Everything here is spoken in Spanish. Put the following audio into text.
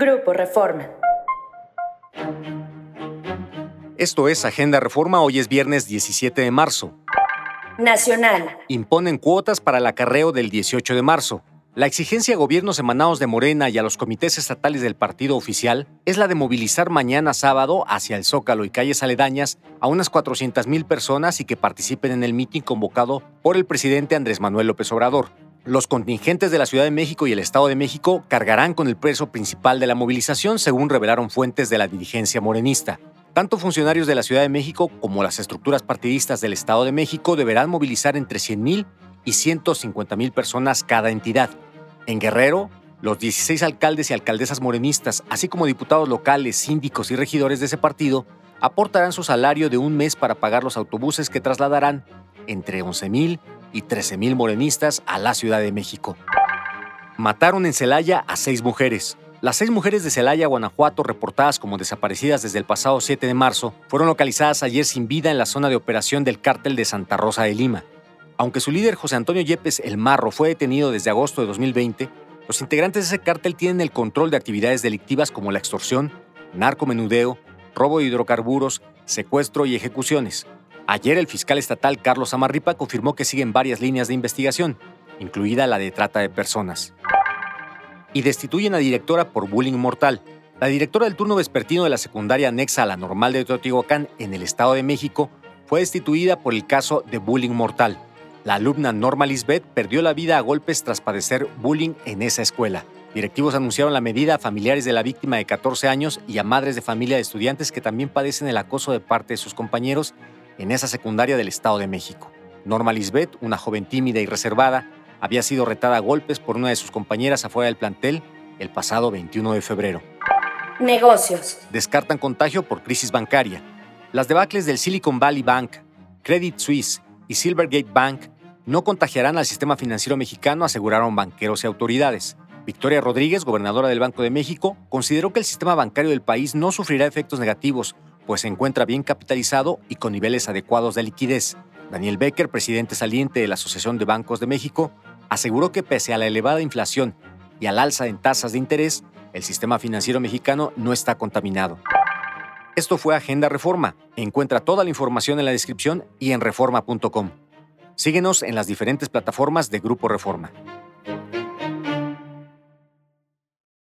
Grupo Reforma. Esto es Agenda Reforma, hoy es viernes 17 de marzo. Nacional. Imponen cuotas para el acarreo del 18 de marzo. La exigencia a gobiernos emanados de Morena y a los comités estatales del partido oficial es la de movilizar mañana sábado hacia el Zócalo y calles aledañas a unas 400.000 personas y que participen en el mitin convocado por el presidente Andrés Manuel López Obrador. Los contingentes de la Ciudad de México y el Estado de México cargarán con el peso principal de la movilización, según revelaron fuentes de la dirigencia morenista. Tanto funcionarios de la Ciudad de México como las estructuras partidistas del Estado de México deberán movilizar entre 100.000 y 150.000 personas cada entidad. En Guerrero, los 16 alcaldes y alcaldesas morenistas, así como diputados locales, síndicos y regidores de ese partido, aportarán su salario de un mes para pagar los autobuses que trasladarán entre 11.000 y 13.000 morenistas a la Ciudad de México. Mataron en Celaya a seis mujeres. Las seis mujeres de Celaya, Guanajuato, reportadas como desaparecidas desde el pasado 7 de marzo, fueron localizadas ayer sin vida en la zona de operación del cártel de Santa Rosa de Lima. Aunque su líder José Antonio Yepes El Marro fue detenido desde agosto de 2020, los integrantes de ese cártel tienen el control de actividades delictivas como la extorsión, narcomenudeo, robo de hidrocarburos, secuestro y ejecuciones. Ayer el fiscal estatal Carlos Amarripa confirmó que siguen varias líneas de investigación, incluida la de trata de personas. Y destituyen a directora por bullying mortal. La directora del turno vespertino de la secundaria anexa a la normal de Teotihuacán en el Estado de México fue destituida por el caso de bullying mortal. La alumna Norma Lisbeth perdió la vida a golpes tras padecer bullying en esa escuela. Directivos anunciaron la medida a familiares de la víctima de 14 años y a madres de familia de estudiantes que también padecen el acoso de parte de sus compañeros en esa secundaria del Estado de México. Norma Lisbeth, una joven tímida y reservada, había sido retada a golpes por una de sus compañeras afuera del plantel el pasado 21 de febrero. Negocios. Descartan contagio por crisis bancaria. Las debacles del Silicon Valley Bank, Credit Suisse y Silvergate Bank no contagiarán al sistema financiero mexicano, aseguraron banqueros y autoridades. Victoria Rodríguez, gobernadora del Banco de México, consideró que el sistema bancario del país no sufrirá efectos negativos, pues se encuentra bien capitalizado y con niveles adecuados de liquidez. Daniel Becker, presidente saliente de la Asociación de Bancos de México, aseguró que pese a la elevada inflación y al alza en tasas de interés, el sistema financiero mexicano no está contaminado. Esto fue Agenda Reforma. Encuentra toda la información en la descripción y en reforma.com. Síguenos en las diferentes plataformas de Grupo Reforma.